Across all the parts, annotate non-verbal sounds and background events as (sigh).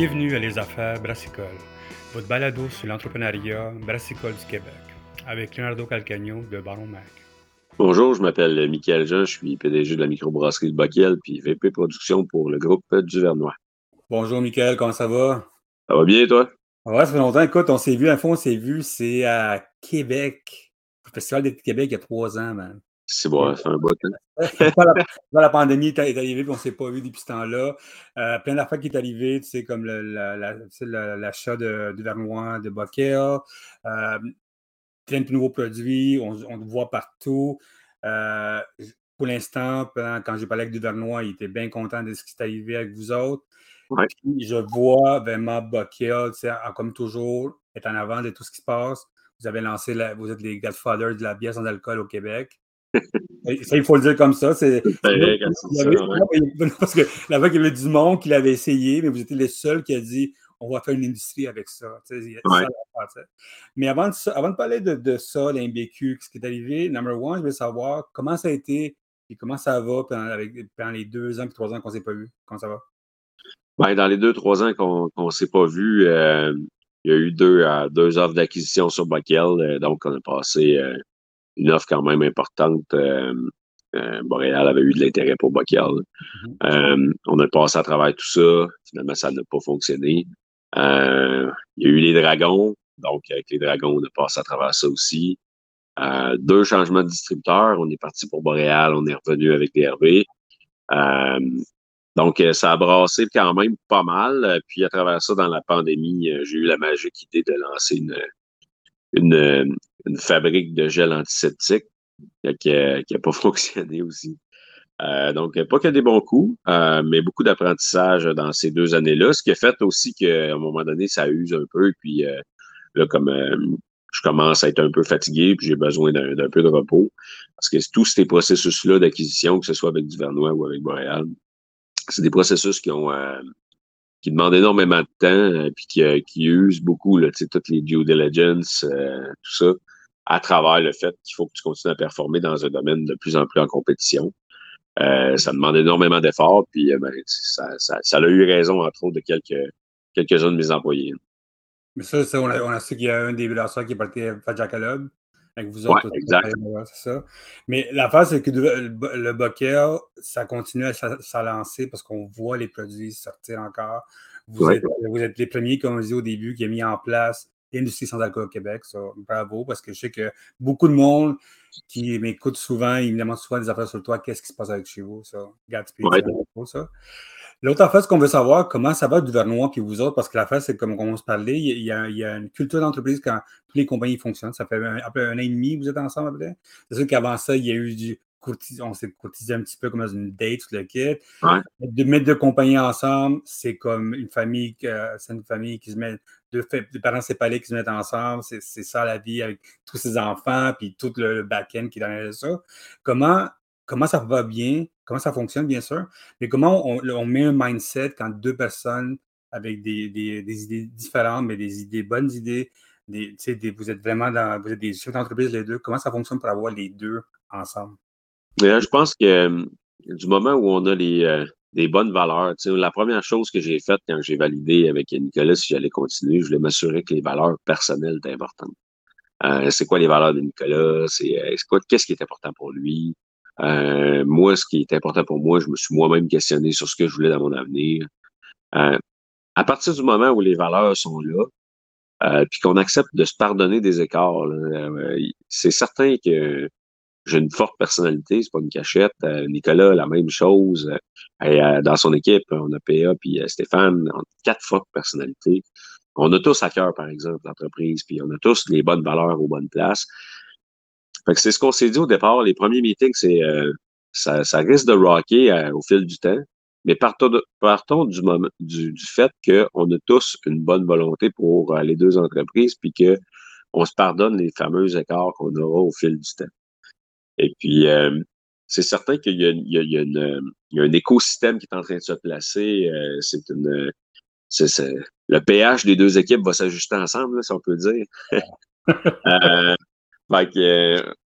Bienvenue à Les Affaires Brassicole, votre balado sur l'entrepreneuriat brassicole du Québec, avec Leonardo Calcagno de Baron Mac. Bonjour, je m'appelle Michael Jean, je suis PDG de la microbrasserie de Bockel, puis VP Production pour le groupe Duvernois. Bonjour Michael, comment ça va? Ça va bien, toi? Ouais, ça fait longtemps. Écoute, on s'est vu, un fond, on s'est vu, c'est à Québec, au Festival d'été de Québec, il y a trois ans, man. C'est bon, ça fait un bout. Hein? la, pandémie est arrivée, puis on ne s'est pas vu depuis ce temps-là. Euh, plein d'affaires qui est arrivé, tu sais, comme l'achat de, de Vernois, de Bockel, euh, plein de nouveaux produits, on, on le voit partout. Euh, pour l'instant, quand j'ai parlé avec Duvernois, il était bien content de ce qui est arrivé avec vous autres. je vois vraiment Bockel, comme toujours, être en avant de tout ce qui se passe. Vous avez lancé, la, vous êtes les godfathers de la bière sans alcool au Québec. Ça, il faut le dire comme ça. C'est, (laughs) Parce que là-bas, il y avait du monde qui l'avait essayé, mais vous étiez les seuls qui a dit on va faire une industrie avec ça. mais avant de, avant de parler de, ça, l'IMBQ, ce qui est arrivé, number one, je veux savoir comment ça a été et comment ça va pendant, les deux ans et trois ans qu'on ne s'est pas vu. Comment ça va? Ben, dans les deux, trois ans qu'on ne s'est pas vu, euh, il y a eu deux, euh, deux offres d'acquisition sur Bockel. Euh, donc, on a passé une offre quand même importante. Boréal avait eu de l'intérêt pour Bockel. Mm-hmm. on a passé à travers tout ça. Finalement, ça n'a pas fonctionné. Euh, il y a eu les dragons. Donc, avec les dragons, on a passé à travers ça aussi. Euh, deux changements de distributeurs. On est parti pour Boréal, on est revenu avec DRB. Euh, donc, ça a brassé quand même pas mal. Puis, à travers ça, dans la pandémie, j'ai eu la magique idée de lancer une, une, une fabrique de gel antiseptique qui n'a pas (laughs) fonctionné aussi. Euh, donc, pas que des bons coups, euh, mais beaucoup d'apprentissage dans ces deux années-là, ce qui a fait aussi qu'à un moment donné, ça use un peu. Puis euh, là, comme je commence à être un peu fatigué, puis j'ai besoin d'un peu de repos, parce que tous ces processus-là d'acquisition, que ce soit avec Duvernois ou avec Boreal, c'est des processus qui ont qui demandent énormément de temps, puis qui, qui usent beaucoup, là, toutes les due diligence, tout ça, à travers le fait qu'il faut que tu continues à performer dans un domaine de plus en plus en compétition. Euh, ça demande énormément d'efforts, puis euh, ben, ça, ça, a eu raison, entre autres, de quelques, quelques-uns de mes employés. Mais ça, on, a, on a su qu'il y a un des lanceurs qui est parti à Fajacalob, avec vous autres. Ouais, exact. ça. Mais l'affaire, c'est que le, le ça continue à s'alancer parce qu'on voit les produits sortir encore. Vous, êtes, vous êtes les premiers, comme on dit au début, qui a mis en place l'industrie sans alcool au Québec. Ça, bravo, parce que je sais que beaucoup de monde qui m'écoute souvent, ils me demandent souvent des affaires sur toi, qu'est-ce qui se passe avec chez vous, ça. Gatsby, ça. L'autre affaire, c'est qu'on veut savoir comment ça va du Vernois puis vous autres, parce que l'affaire, c'est comme on se parlait, il y, a, il y a une culture d'entreprise quand toutes les compagnies fonctionnent. Ça fait un, un, an et demi que vous êtes ensemble, après. C'est sûr qu'avant ça, il y a eu du, on s'est courtisé un petit peu comme dans une date, tout le kit. De mettre deux compagnies ensemble, c'est comme une famille, c'est une famille qui se met, deux, parents séparés qui se mettent ensemble, c'est ça la vie avec tous ses enfants, puis tout le back-end qui est derrière ça. Comment, comment ça va bien, comment ça fonctionne, bien sûr, mais comment on, met un mindset quand deux personnes avec des, idées différentes, mais des idées, bonnes idées, vous êtes vraiment dans, vous êtes des chefs d'entreprise les deux, comment ça fonctionne pour avoir les deux ensemble? je pense que euh, du moment où on a les, euh, des bonnes valeurs, la première chose que j'ai faite quand j'ai validé avec Nicolas si j'allais continuer, je voulais m'assurer que les valeurs personnelles étaient importantes. Euh, c'est quoi les valeurs de Nicolas? C'est quoi, qu'est-ce qui est important pour lui? Moi, ce qui est important pour moi, je me suis moi-même questionné sur ce que je voulais dans mon avenir. à partir du moment où les valeurs sont là, puis qu'on accepte de se pardonner des écarts, c'est certain que j'ai une forte personnalité, c'est pas une cachette. Euh, Nicolas, la même chose. Euh, euh, dans son équipe, on a PA puis Stéphane, quatre fortes personnalités. On a tous à cœur, par exemple, l'entreprise, puis on a tous les bonnes valeurs aux bonnes places. Fait que c'est ce qu'on s'est dit au départ. Les premiers meetings, c'est ça, ça, risque de rocker au fil du temps. Mais partons, partons du, moment, du, du fait qu'on a tous une bonne volonté pour les deux entreprises, puis que on se pardonne les fameux écarts qu'on aura au fil du temps. Et puis, euh, c'est certain qu'il y, a, un écosystème qui est en train de se placer. Euh, c'est une, le pH des deux équipes va s'ajuster ensemble, si on peut dire. (laughs) euh,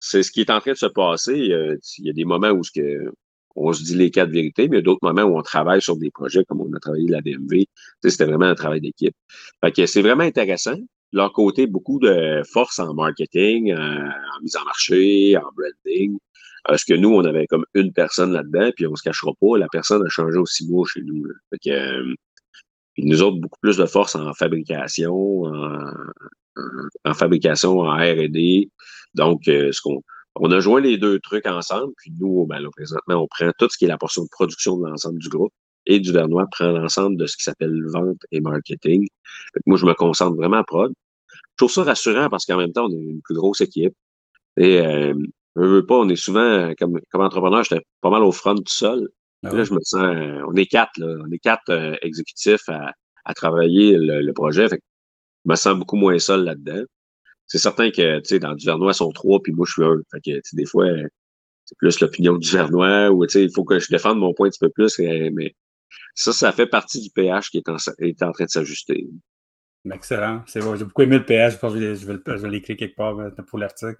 c'est ce qui est en train de se passer. il y a des moments où ce que on se dit les quatre vérités, mais il y a d'autres moments où on travaille sur des projets comme on a travaillé la DMV. C'était vraiment un travail d'équipe. Fait que c'est vraiment intéressant. leur côté, beaucoup de force en marketing, en mise en marché, en branding. Parce que nous, on avait comme une personne là-dedans, puis on se cachera pas, la personne a changé aussi mois chez nous. Euh, nous autres, beaucoup plus de force en fabrication, en, fabrication, en R&D. Donc, euh, ce qu'on on a joint les deux trucs ensemble, puis nous, ben là, présentement, on prend tout ce qui est la portion de production de l'ensemble du groupe, et du Vernois prend l'ensemble de ce qui s'appelle vente et marketing. moi, je me concentre vraiment à prod. Je trouve ça rassurant parce qu'en même temps, on est une plus grosse équipe. Et euh, je veux pas, on est souvent, comme, comme entrepreneur, j'étais pas mal au front tout seul. Ah là, je me sens, euh, on est quatre, là, on est quatre euh, exécutifs à, à travailler le, projet. Fait je me sens beaucoup moins seul là-dedans. C'est certain que, tu sais, dans du Vernois, ils sont trois, puis moi, je suis un. Fait que, des fois, c'est plus l'opinion du Vernois, ou, tu sais, il faut que je défende mon point un petit peu plus, mais ça, ça fait partie du PH qui est en, est en train de s'ajuster. Excellent. C'est bon. J'ai beaucoup aimé le PH. Je, vais, je vais l'écrire quelque part pour l'article.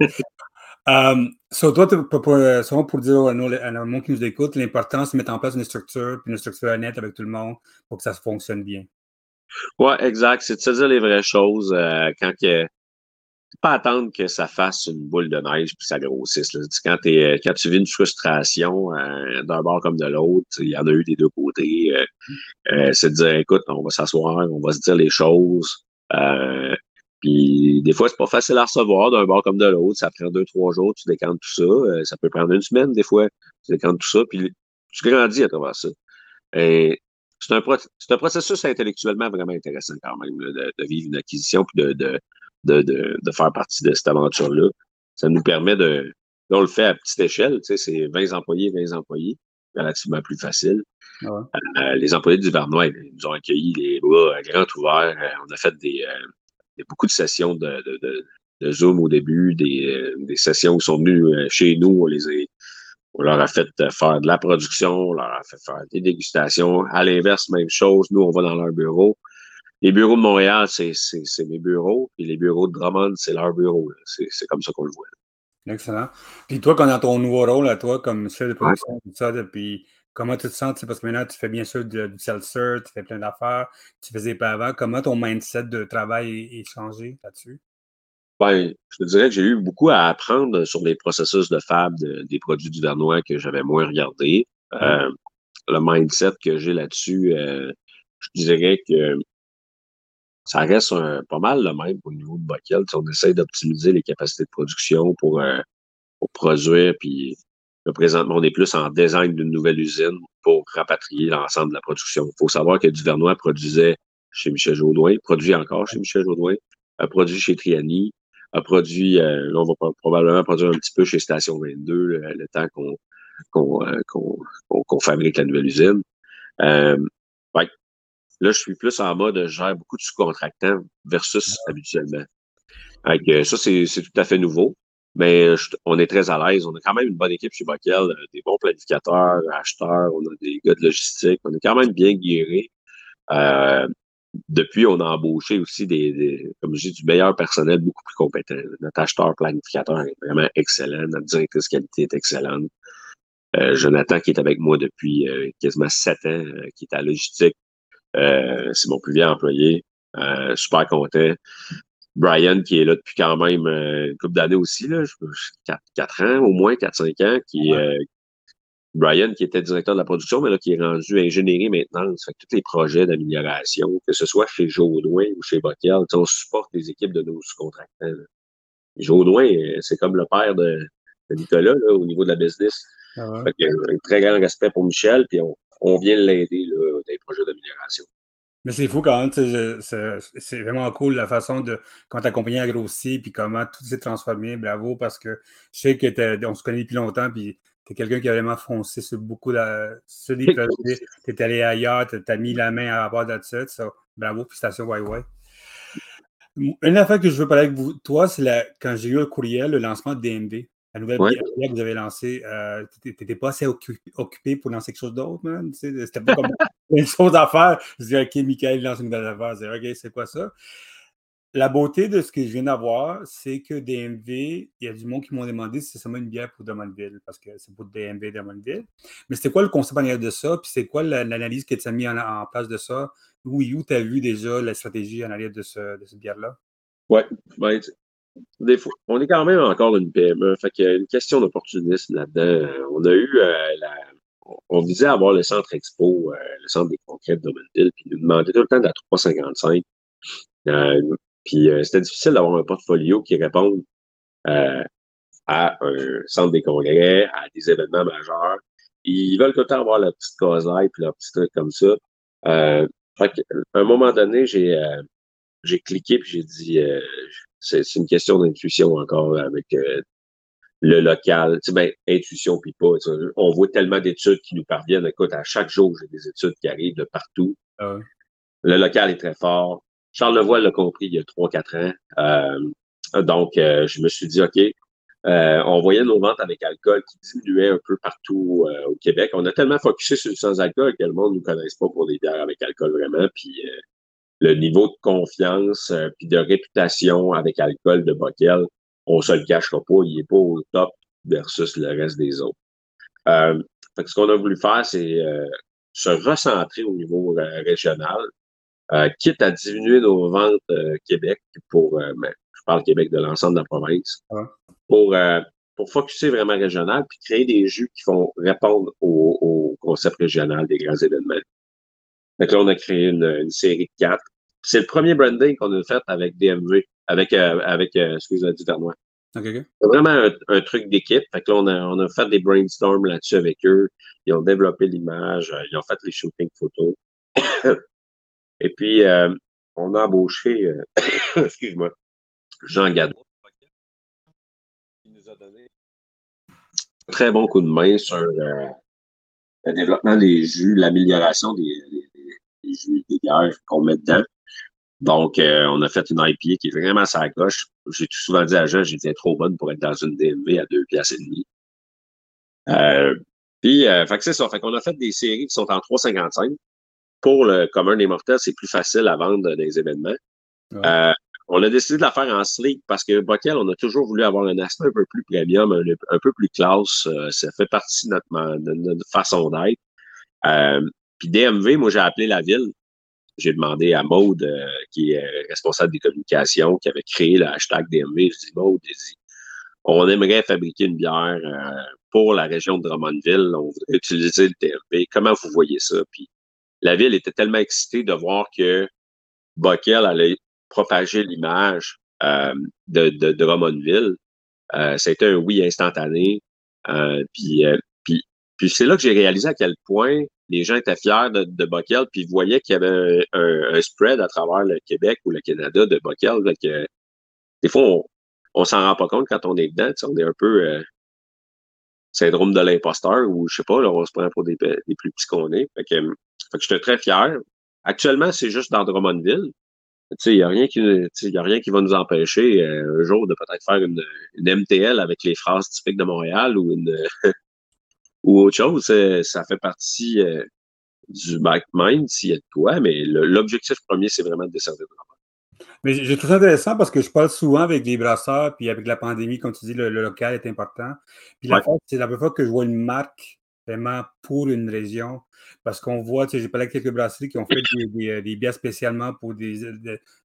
Um, (laughs) so, toi, pour, pour, pour dire à, nos, à monde qui nous écoute, l'importance de mettre en place une structure, puis une structure honnête avec tout le monde pour que ça se fonctionne bien. Oui, exact. C'est de se dire les vraies choses euh, quand que, pas attendre que ça fasse une boule de neige puis ça grossisse. Là. Quand, es, quand tu vis une frustration euh, d'un bord comme de l'autre, il y en a eu des deux côtés. Euh, euh c'est de dire, écoute, on va s'asseoir, on va se dire les choses. Euh, puis des fois, c'est pas facile à recevoir d'un bord comme de l'autre. Ça prend deux, trois jours, tu décantes tout ça. Euh, ça peut prendre une semaine, des fois. Tu décantes tout ça, puis tu grandis à travers ça. Et c'est un, un, processus intellectuellement vraiment intéressant quand même, de, de, vivre une acquisition puis de, de, de, de, faire partie de cette aventure-là. Ça nous permet de. on le fait à petite échelle, tu sais, c'est 20 employés, 20 employés, relativement plus facile. Euh, les employés du Vernois, ils nous ont accueillis les bras grands ouverts. Euh, on a fait des, y a beaucoup de sessions de, de, de, Zoom au début, des, euh, des, sessions où ils sont venus euh, chez nous, on les a, on leur a fait euh, faire de la production, on leur a fait faire des dégustations. À l'inverse, même chose, nous, on va dans leur bureau. Les bureaux de Montréal, c'est mes bureaux, puis les bureaux de Drummond, c'est leur bureau. C'est comme ça qu'on le voit. Excellent. Puis toi, quand dans ton nouveau rôle à toi, comme chef de production, tout ça, depuis Comment tu te sens? Parce que maintenant, tu fais bien sûr du, seltzer, tu fais plein d'affaires, tu faisais pas avant. Comment ton mindset de travail est, changé là-dessus? Ben, je te dirais que j'ai eu beaucoup à apprendre sur les processus de fab des produits du Vernois que j'avais moins regardé. Euh, le mindset que j'ai là-dessus, euh, je dirais que ça reste pas mal le même au niveau de Bockel. on essaie d'optimiser les capacités de production pour, euh, pour produire puis présentement, on est plus en design d'une nouvelle usine pour rapatrier l'ensemble de la production. Il faut savoir que Duvernois produisait chez Michel Jaudoin, produit encore chez Michel Jaudoin, a produit chez Triani, a produit, euh, là, on va probablement produire un petit peu chez Station 22 le, temps qu'on qu'on euh, qu'on fabrique la nouvelle usine. Euh, là, je suis plus en mode, je gère beaucoup de sous-contractants versus habituellement. ça, c'est tout à fait nouveau. Mais euh, on est très à l'aise. On a quand même une bonne équipe chez Bockel, euh, des bons planificateurs, acheteurs, on a des gars de logistique, on est quand même bien guéris. Euh, depuis, on a embauché aussi des, comme je dis, du meilleur personnel beaucoup plus compétent. Notre acheteur planificateur est vraiment excellent. Notre directrice qualité est excellente. Jonathan, qui est avec moi depuis quasiment sept ans, qui est à logistique, c'est mon plus vieux employé. super content. Brian, qui est là depuis quand même euh, une couple d'années aussi, là, 4, ans, au moins 4-5 ans, qui euh, Brian, qui était directeur de la production, mais là, qui est rendu ingénierie maintenant. Ça fait que tous les projets d'amélioration, que ce soit chez Jaudoin ou chez Bockel, on supporte les équipes de nos sous-contractants. Jaudoin, euh, c'est comme le père de, Nicolas là, au niveau de la business. Ah fait que, un très grand respect pour Michel, puis on, on vient l'aider dans les projets d'amélioration. Mais c'est fou quand même, c'est vraiment cool la façon de quand ta compagnie a grossi, puis comment tout s'est transformé. Bravo, parce que je sais qu'on se connaît depuis longtemps, puis tu es quelqu'un qui a vraiment foncé sur beaucoup de, sur des (laughs) projets. Tu es allé ailleurs, tu as mis la main à rapport de ça. So, bravo, félicitations, ouais, ouais. Une affaire que je veux parler avec vous, toi, c'est quand j'ai eu le courriel, le lancement de DMD. La nouvelle ouais. que vous avez lancée, euh, tu n'étais pas assez occupé pour lancer quelque chose d'autre, man? C'était pas comme (laughs) une chose à faire. Je dis, OK, Michael lance une nouvelle affaire. Je dis, OK, c'est quoi ça? la beauté de ce que je viens d'avoir, c'est que DMV, il y a du monde qui m'ont demandé si c'est seulement une bière pour Drummondville, parce que c'est pour DMV Drummondville. Mais c'était quoi le concept en arrière de ça? Puis c'est quoi l'analyse que tu as mis en, place de ça? Oui, où tu as vu déjà la stratégie en arrière de, ce, de cette bière-là? Oui, ben, des fois, on est quand même encore une PME. Fait qu'il y a une question d'opportunisme là-dedans. On a eu euh, la. On visait avoir le centre expo, euh, le centre des conquêtes de Drummondville, puis nous demandait tout le temps de la 355. Euh, puis euh, c'était difficile d'avoir un portfolio qui réponde euh, à un centre des congrès, à des événements majeurs. Ils veulent tout le temps avoir la petite cause puis leur petit truc comme ça. Euh, à un moment donné, j'ai euh, j'ai cliqué puis j'ai dit c'est une question d'intuition encore avec le local. Tu sais, ben, intuition puis pas. On voit tellement d'études qui nous parviennent. Écoute, à chaque jour, j'ai des études qui arrivent de partout. Ah le local est très fort. Charles Levoix l'a compris il y a 3-4 ans. Euh, donc, euh, je me suis dit, OK, euh, on voyait nos ventes avec alcool qui diminuaient un peu partout au Québec. On a tellement focusé sur le sans-alcool que le monde ne nous connaisse pas pour des bières avec alcool vraiment. Puis le niveau de confiance puis de réputation avec alcool de Bockel, on se le cachera pas, il est pas au top versus le reste des autres. Euh, ce qu'on a voulu faire, c'est se recentrer au niveau régional, euh, quitte à diminuer nos ventes euh, Québec pour, euh, ben, je parle Québec de l'ensemble de la province, pour, pour focuser vraiment régional puis créer des jus qui vont répondre au, au concept régional des grands événements. Donc là, on a créé une, série de quatre. C'est le premier branding qu'on a fait avec DMV, avec, avec excusez-moi, du Vernois. C'est vraiment un, truc d'équipe. Fait que là, on a, on a fait des brainstorms là-dessus avec eux. Ils ont développé l'image, ils ont fait les shootings photos. (coughs) Et puis, euh, on a embauché, euh, (coughs) excuse-moi, Jean Gadot, qui nous a donné un très bon coup de main sur euh, le développement des jus, l'amélioration des, jus, des bières qu'on met dedans. Donc, on a fait une IPA qui est vraiment sa coche. J'ai tout souvent dit à Jean, j'étais trop bonne pour être dans une DMV à deux pièces et demi. puis, fait que c'est ça. Fait qu'on a fait des séries qui sont en 3,55 pour le commun des mortels, c'est plus facile à vendre des événements. Euh, on a décidé de la faire en sleek parce que Bockel, on a toujours voulu avoir un aspect un peu plus premium, un, peu plus classe. Euh, ça fait partie de notre, façon d'être. Euh, puis DMV, moi, j'ai appelé la ville. J'ai demandé à Maude, qui est responsable des communications, qui avait créé le hashtag DMV. Je dis, Maude, on aimerait fabriquer une bière pour la région de Drummondville. On voudrait utiliser le DMV. Comment vous voyez ça? Puis la ville était tellement excitée de voir que Bockel allait propager l'image euh, de, de, Drummondville. Euh, C'était un oui instantané. Euh, euh, puis c'est là que j'ai réalisé à quel point les gens étaient fiers de, de Bockel, puis voyaient qu'il y avait un, spread à travers le Québec ou le Canada de Bockel. Des fois, on, on s'en rend pas compte quand on est dedans. On est un peu euh, syndrome de l'imposteur ou je sais pas, on se prend pour des, plus petits qu'on est. Fait que, j'étais très fier. Actuellement, c'est juste dans Drummondville. Il n'y a, rien qui, y a rien qui va nous empêcher euh, un jour de peut-être faire une, MTL avec les phrases typiques de Montréal ou une ou autre chose. Ça fait partie euh, du backmind s'il y a de quoi, mais l'objectif premier, c'est vraiment de desservir Drummond. Mais j'ai trouvé ça intéressant parce que je parle souvent avec des brasseurs, puis avec la pandémie, comme tu dis, le, local est important. Puis la fois, c'est la première fois que je vois une marque vraiment pour une région. Parce qu'on voit, tu sais, j'ai parlé avec quelques brasseries qui ont fait des, euh, bières spécialement pour des,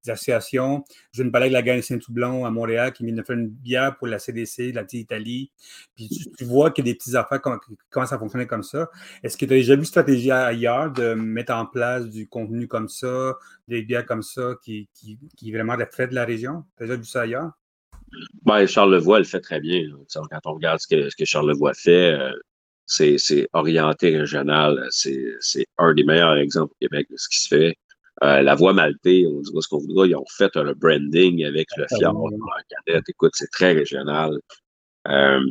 associations. Je me parlais avec la Gagne Saint-Toublon à Montréal qui vient de une bière pour la CDC, la petite Italie. Puis tu, vois qu'il y a des petites affaires qui commencent à fonctionner comme ça. Est-ce que tu as déjà vu une stratégie ailleurs de mettre en place du contenu comme ça, des bières comme ça qui, qui, qui vraiment reflètent la région? Tu as déjà vu ça ailleurs? Ben, Charles Levoix le fait très bien. Quand on regarde ce que, ce que Charles Levoix fait, euh, c'est orienté régional. C'est un des meilleurs exemples au Québec de ce qui se fait. Euh, la voie maltée, on dira ce qu'on voudra, ils ont fait le branding avec le fjord, la cadette. Écoute, c'est très régional. Euh,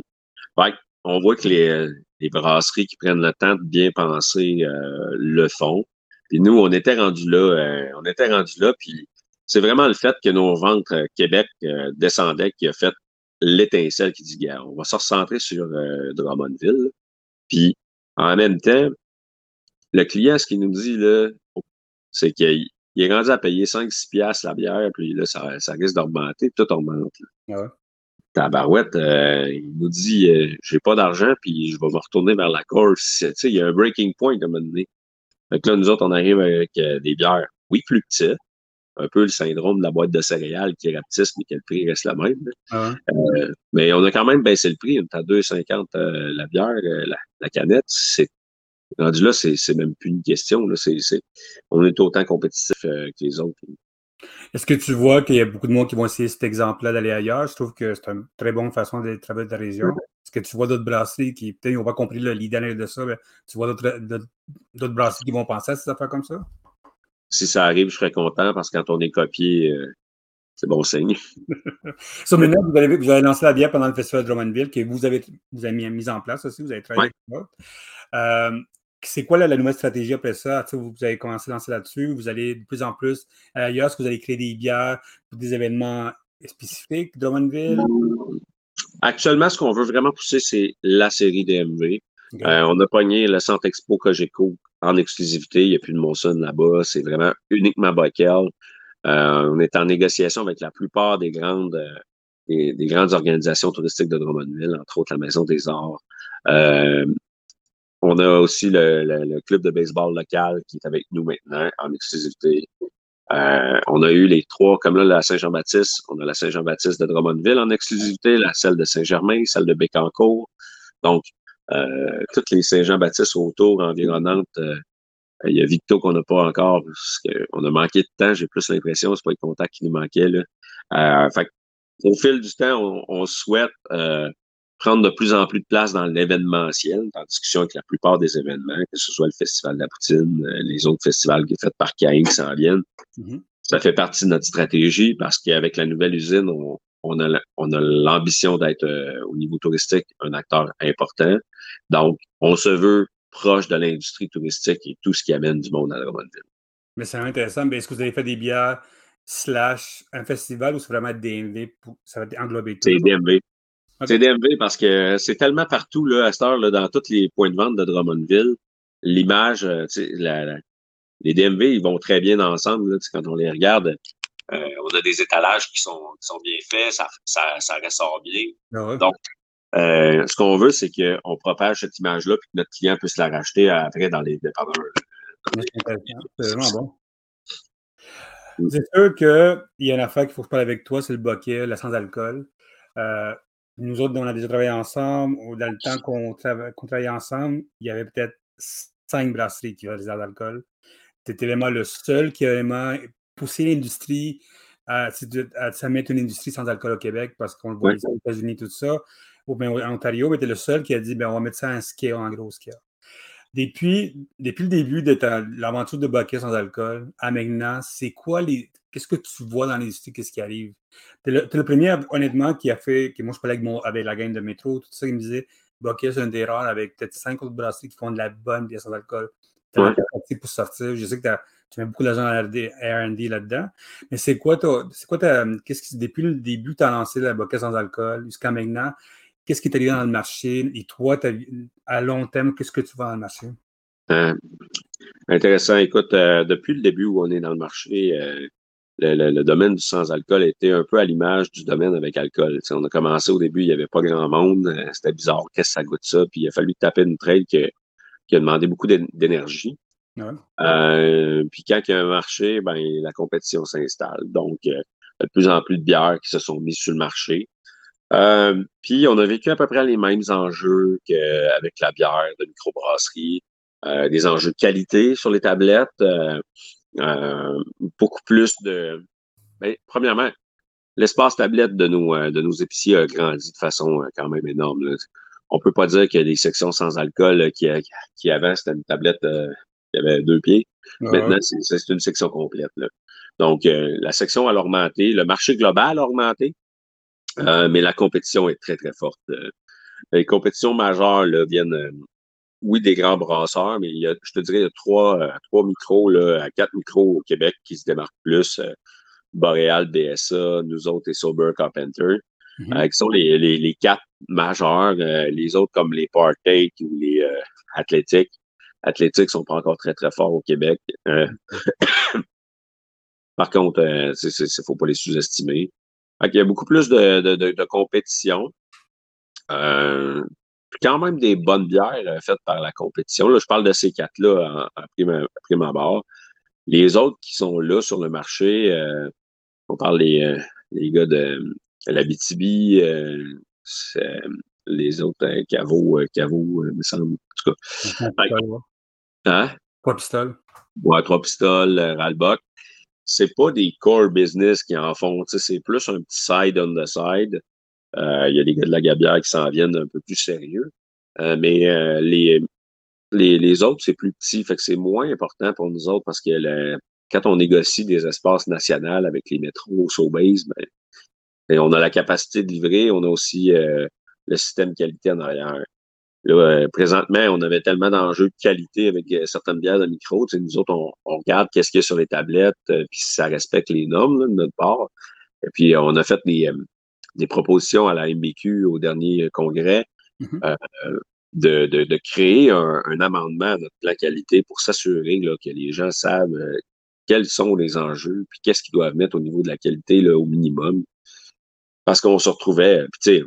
on voit que les, les, brasseries qui prennent le temps de bien penser euh, le font. Puis nous, on était rendu là, euh, on était rendu là, puis c'est vraiment le fait que nos ventes euh, Québec descendaient qui a fait l'étincelle qui dit, on va se recentrer sur Drummondville. Puis, en même temps, le client, ce qu'il nous dit, là, c'est qu'il il est rendu à payer 5-6 piastres la bière, puis là, ça, ça risque d'augmenter, tout augmente. Là. Ouais. Tabarouette, euh, il nous dit euh, j'ai pas d'argent, puis je vais me retourner vers la course. Tu sais, il y a un breaking point à un moment donné. Donc là, nous autres, on arrive avec euh, des bières, oui, plus petites, un peu le syndrome de la boîte de céréales qui rapetisse, mais que le prix reste la même. Ah euh, mais on a quand même baissé le prix. On est à 2,50 euh, la bière, euh, la, canette. C'est rendu là, c'est, même plus une question. Là. On est autant compétitif que les autres. Est-ce que tu vois qu'il y a beaucoup de monde qui vont essayer cet exemple-là d'aller ailleurs? Je trouve que c'est une très bonne façon de travailler de la région. Est-ce que tu vois d'autres brasseries qui, peut-être, n'ont pas compris l'idée de ça, mais tu vois d'autres brasseries qui vont penser à ces affaires comme ça? Si ça arrive, je serais content parce que quand on est copié, euh, c'est bon signe. (laughs) so, maintenant, vous avez, vous avez, lancé la bière pendant le festival de Drummondville que vous avez, vous avez mis, en place aussi, vous avez travaillé avec euh, c'est quoi la nouvelle stratégie après ça? Vous, avez commencé à lancer là-dessus, vous allez de plus en plus ailleurs, est-ce que vous allez créer des bières pour des événements spécifiques, Drummondville? Actuellement, ce qu'on veut vraiment pousser, c'est la série DMV. Euh, on a pogné le Centre Expo Cogeco en exclusivité. Il n'y a plus de Monson là-bas. C'est vraiment uniquement Bockel. Euh, on est en négociation avec la plupart des grandes, euh, des, grandes organisations touristiques de Drummondville, entre autres la Maison des Arts. Euh, on a aussi le, club de baseball local qui est avec nous maintenant en exclusivité. on a eu les trois, comme là, la Saint-Jean-Baptiste. On a la Saint-Jean-Baptiste de Drummondville en exclusivité, la celle de Saint-Germain, celle de Bécancourt. Donc, toutes les Saint-Jean-Baptiste autour, environnantes. Euh, il y a Victo qu'on n'a pas encore, parce qu'on a manqué de temps, j'ai plus l'impression, c'est pas le contact qui nous manquait. Là. Euh, fait, au fil du temps, on, souhaite prendre de plus en plus de place dans l'événementiel, en discussion avec la plupart des événements, que ce soit le Festival de la Poutine, les autres festivals qui sont faits par Caïn qui s'en viennent. Mm-hmm. Ça fait partie de notre stratégie parce qu'avec la nouvelle usine, on, on a, on a l'ambition d'être euh, au niveau touristique un acteur important. Donc, on se veut proche de l'industrie touristique et tout ce qui amène du monde à Drummondville. Mais c'est intéressant. Est-ce que vous avez fait des bières slash un festival ou c'est vraiment DMV? Pour, ça va englober tout? C'est DMV. C'est DMV parce que c'est tellement partout là, à cette heure, là, dans tous les points de vente de Drummondville. L'image, euh, les DMV, ils vont très bien ensemble. Là, quand on les regarde, euh, on a des étalages qui sont, sont bien faits, ça, ça, ça ressort bien. Ah Donc, euh, ce qu'on veut, c'est qu'on propage cette image-là puis que notre client puisse la racheter après dans les dépanneurs. C'est vraiment bon. Mm. C'est sûr qu'il y a une affaire qu'il faut parler avec toi, c'est le bokeh, la sans-alcool. Euh, nous autres, on a déjà travaillé ensemble, ou dans le temps qu'on travaillait ensemble, il y avait peut-être cinq brasseries qui faisaient de l'alcool. Tu étais vraiment le seul qui a vraiment pousser l'industrie à, à, mettre une industrie sans alcool au Québec parce qu'on le voit aux États-Unis, tout ça, ou bien en Ontario, mais tu le seul qui a dit ben, on va mettre ça en scale, en gros scale. Depuis, depuis le début de l'aventure de Bucket sans alcool à maintenant, c'est quoi les. Qu'est-ce que tu vois dans l'industrie? Qu'est-ce qui arrive? Tu es, le premier, honnêtement, qui a fait. que moi, je parlais avec, mon, avec la gang de métro, tout ça, qui me disait Bucket, c'est un des rares avec peut-être cinq autres brasseries qui font de la bonne bière sans alcool. Tu ouais. pour sortir. Je sais que tu as tu mets beaucoup d'argent en R&D là-dedans. Mais c'est quoi, c'est quoi qu'est-ce depuis le début, tu as lancé la bocca sans alcool jusqu'à maintenant? Qu'est-ce qui est arrivé dans le marché? Et toi, à long terme, qu'est-ce que tu vois dans le marché? Euh, intéressant. Écoute, euh, depuis le début où on est dans le marché, euh, le, domaine du sans-alcool était un peu à l'image du domaine avec alcool. on a commencé au début, il n'y avait pas grand monde. C'était bizarre, qu'est-ce que ça goûte ça? Puis il a fallu taper une trail qui a demandé beaucoup d'énergie. Euh, puis quand il y a un marché, ben, la compétition s'installe. Donc, euh, de plus en plus de bières qui se sont mises sur le marché. Euh, puis on a vécu à peu près les mêmes enjeux qu'avec la bière de microbrasserie. Des enjeux de qualité sur les tablettes. beaucoup plus de... Ben, premièrement, l'espace tablette de nos, de nos épiciers a grandi de façon quand même énorme. Là. On peut pas dire qu'il y a des sections sans alcool qui, qui avant, c'était une tablette il y avait deux pieds. Maintenant, c'est une section complète. Donc, euh, la section a augmenté, le marché global a augmenté, euh, mais la compétition est très, très forte. Euh, les compétitions majeures là, viennent, oui, des grands brasseurs, mais il y a, je te dirais, il y a trois, trois micros, là, quatre micros au Québec qui se démarquent plus. Boreal, BSA, nous autres et Sober Carpenter, mm-hmm. qui sont les, les, les quatre majeurs. les autres, comme les Partake ou les Athlétiques, athlétiques sont pas encore très, très forts au Québec. Euh, (coughs) Par contre, il ne faut pas les sous-estimer. Il y a beaucoup plus de, de, compétition. Euh, quand même des bonnes bières euh, faites par la compétition. Là, je parle de ces quatre-là en, prime, prime abord. Les autres qui sont là sur le marché, euh, on parle des euh, les gars de la BTB, les autres Cavo, Cavo, me semble. En tout cas. Hein? Trois pistoles. Ouais, trois pistoles, Ralbach. C'est pas des core business qui en font. C'est plus un petit side on the side. Euh, il y a des gars de la Gabière qui s'en viennent un peu plus sérieux. Euh, mais euh, les, les, les, autres, c'est plus petit. Fait que c'est moins important pour nous autres parce que quand on négocie des espaces nationaux avec les métros, Sobeys, ben, ben, on a la capacité de livrer. On a aussi le système qualité en arrière. Là, présentement, on avait tellement d'enjeux de qualité avec certaines bières de micro. Nous autres, on, regarde qu'est-ce qu'il y a sur les tablettes, puis si ça respecte les normes de notre part. Et puis, on a fait des, des propositions à la MBQ au dernier congrès mm-hmm. euh, de, de, de, créer un, un, amendement à notre plan qualité pour s'assurer que les gens savent euh, quels sont les enjeux, puis qu'est-ce qu'ils doivent mettre au niveau de la qualité là, au minimum. Parce qu'on se retrouvait, puis tu sais,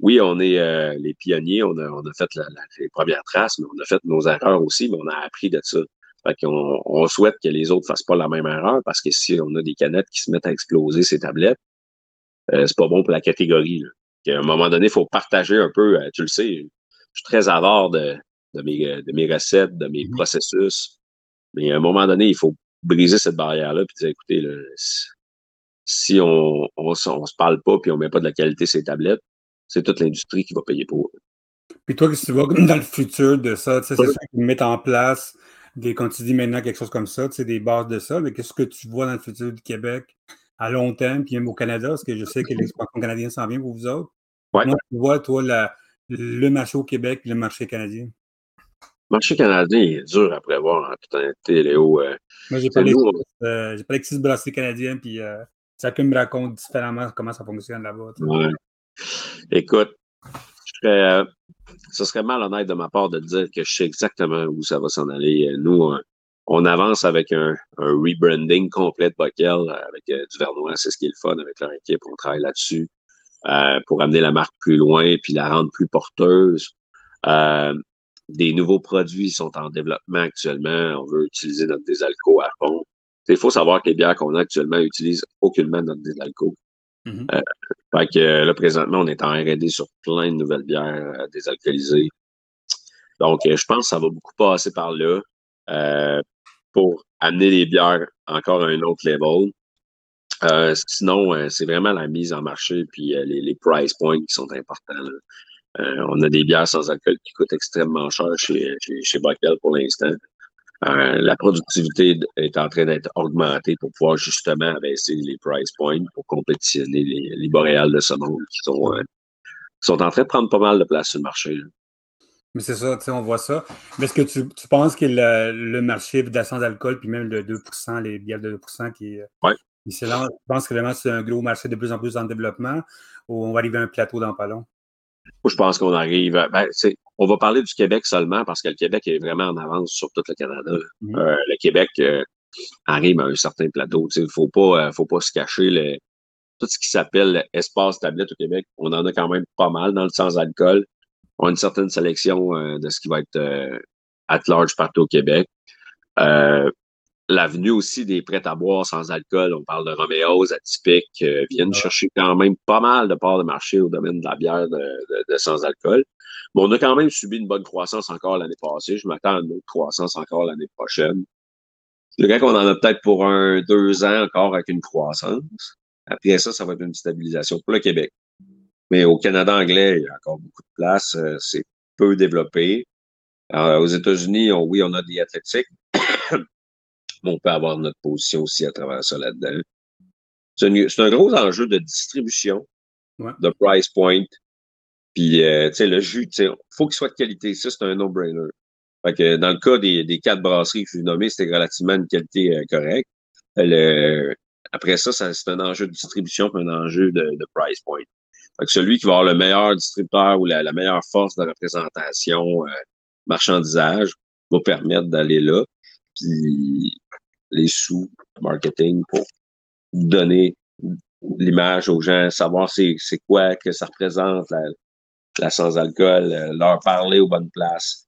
oui, on est euh, les pionniers, on a, on a fait la, les premières traces, mais on a fait nos erreurs aussi, mais on a appris de ça. Fait qu'on on souhaite que les autres fassent pas la même erreur parce que si on a des canettes qui se mettent à exploser ces tablettes, euh, c'est pas bon pour la catégorie. Là. À un moment donné, il faut partager un peu, euh, tu le sais, je suis très avare de, de, mes, de mes recettes, de mes mmh processus. Mais à un moment donné, il faut briser cette barrière-là et dire, écoutez, là, si on, on, se parle pas puis on met pas de la qualité les tablettes, c'est toute l'industrie qui va payer pour. Puis toi, qu'est-ce que tu vois dans le futur de ça? C'est ça qu'ils mettent en place des, quand tu dis maintenant quelque chose comme ça, des bases de ça, mais qu'est-ce que tu vois dans le futur du Québec à long terme, puis même au Canada, parce que je sais que l'expansion canadienne s'en vient pour vous autres. Ouais. Comment tu vois, toi, le marché au Québec et le marché canadien? Le marché canadien est dur à prévoir, en toute honnêteté, Léo. Euh, Moi, j'ai pas l'exis brassé canadien, puis euh, chacun me raconte différemment comment ça fonctionne là-bas. Ouais. Écoute, serais, ce serait malhonnête de ma part de dire que je sais exactement où ça va s'en aller. Nous, on avance avec un, rebranding complet de Bockel euh, avec euh, du Vernois, c'est ce qui est le fun avec leur équipe. On travaille là-dessus euh, pour amener la marque plus loin puis la rendre plus porteuse. des nouveaux produits sont en développement actuellement. On veut utiliser notre désalco à fond. Il faut savoir que les bières qu'on a actuellement utilisent aucunement notre désalco. Mm-hmm. fait que là, présentement, on est en R&D sur plein de nouvelles bières désalcoolisées. Donc, je pense que ça va beaucoup passer par là pour amener les bières encore à un autre level. Euh, sinon, euh, c'est vraiment la mise en marché puis euh, les, price points qui sont importants. on a des bières sans alcool qui coûtent extrêmement cher chez, chez, chez pour l'instant. La productivité est en train d'être augmentée pour pouvoir justement abaisser les price points pour compétitionner les, les boréales de ce monde qui sont, sont en train de prendre pas mal de place sur le marché. Mais c'est ça, tu sais, on voit ça. Mais est-ce que tu, tu penses que le, le marché de sans alcool, puis même le 2 les bières de 2% qui, ouais. tu penses que vraiment c'est un gros marché de plus en plus en développement ou on va arriver à un plateau dans pas long? Moi, je pense qu'on arrive. Ben, on va parler du Québec seulement parce que le Québec est vraiment en avance sur tout le Canada. Mm-hmm. euh, le Québec euh, arrive à un certain plateau. Il ne faut pas, euh, faut pas se cacher. Le, tout ce qui s'appelle espace tablette au Québec, on en a quand même pas mal dans le sans-alcool on a une certaine sélection euh, de ce qui va être euh, at large partout au Québec. Euh, L'avenue aussi des prêts à boire sans alcool, on parle de Roméos, atypiques, euh, viennent chercher quand même pas mal de parts de marché au domaine de la bière de, sans alcool. Mais on a quand même subi une bonne croissance encore l'année passée. Je m'attends à une autre croissance encore l'année prochaine. Je dirais qu'on en a peut-être pour un deux ans encore avec une croissance. Après ça, ça va être une stabilisation pour le Québec. Mais au Canada anglais, il y a encore beaucoup de place. Euh, c'est peu développé. aux États-Unis, oui, on a des athlétiques. Mais on peut avoir notre position aussi à travers ça là-dedans. C'est un gros enjeu de distribution, de price point. Puis, euh, tu sais, le jus, il faut qu'il soit de qualité. Ça, c'est un no-brainer. Fait que dans le cas des, des quatre brasseries que je vous nommées, c'était relativement une qualité euh, correcte. après ça, c'est un enjeu de distribution et un enjeu de, de price point. Fait que celui qui va avoir le meilleur distributeur ou la, meilleure force de représentation, euh, marchandisage, va permettre d'aller là. Puis les sous marketing pour donner l'image aux gens, savoir c'est quoi que ça représente, la, sans-alcool, euh, leur parler aux bonnes places.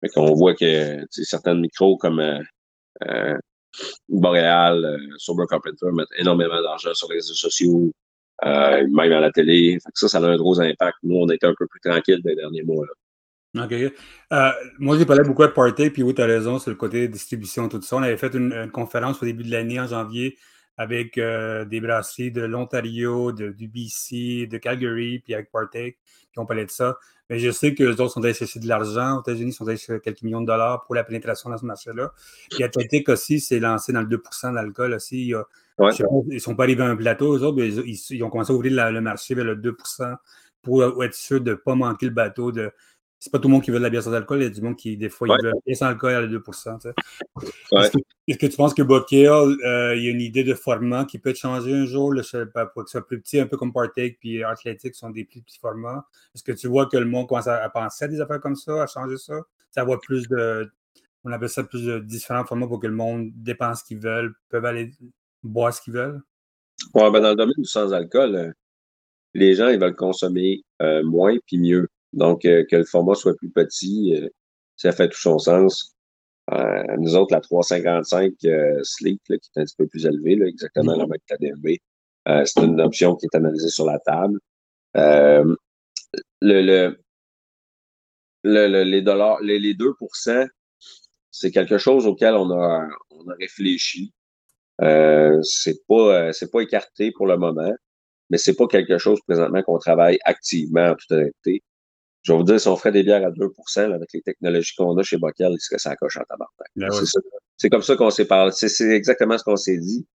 Fait qu'on voit que certains micros comme euh, euh, euh, Sober Carpenter mettent énormément d'argent sur les réseaux sociaux, même à la télé. Fait que ça, ça a un gros impact. Nous, on était un peu plus tranquille les derniers mois. OK. Euh, moi, j'ai parlé beaucoup de Party, puis oui, tu as raison sur le côté distribution, tout ça. On avait fait une, conférence au début de l'année, en janvier, avec des brasseries de l'Ontario, du BC, de Calgary, puis avec Partake, qui ont parlé de ça. Mais je sais que les autres sont allés chercher de l'argent aux États-Unis, sont allés chercher quelques millions de dollars pour la pénétration dans ce marché-là. Puis Athletic aussi s'est lancé dans le 2% d'alcool aussi. Ils ne sont pas arrivés à un plateau, eux autres, mais ils, ont commencé à ouvrir le marché vers le 2% pour être sûr de ne pas manquer le bateau de c'est pas tout le monde qui veut de la bière sans alcool, il y a du monde qui, des fois, il veut la bière sans alcool à 2% Est-ce que, tu penses que Bockel, euh, il y a une idée de format qui peut changer un jour, là, pour que ce soit plus petit, un peu comme Partake puis Athletic sont des plus petits formats? Est-ce que tu vois que le monde commence à, penser à des affaires comme ça, à changer ça? Ça voit plus de. On appelle ça plus de différents formats pour que le monde dépense ce qu'ils veulent, peuvent aller boire ce qu'ils veulent? Ouais, ben dans le domaine du sans-alcool, euh, les gens, ils veulent consommer euh, moins puis mieux. Donc, euh, que le format soit plus petit, euh, ça fait tout son sens. Euh, nous autres, la 355 Sleek, qui est un petit peu plus élevée, là, exactement la même que la DMB, c'est une option qui est analysée sur la table. le, le, le, les dollars, les, les 2% c'est quelque chose auquel on a, on a réfléchi. Euh, c'est pas, c'est pas écarté pour le moment, mais c'est pas quelque chose présentement qu'on travaille activement en toute honnêteté je vais vous dire, si on ferait des bières à 2% avec les technologies qu'on a chez Bockel, il serait ça coche en tabac. Ben c'est comme ça qu'on s'est parlé. C'est exactement ce qu'on s'est dit.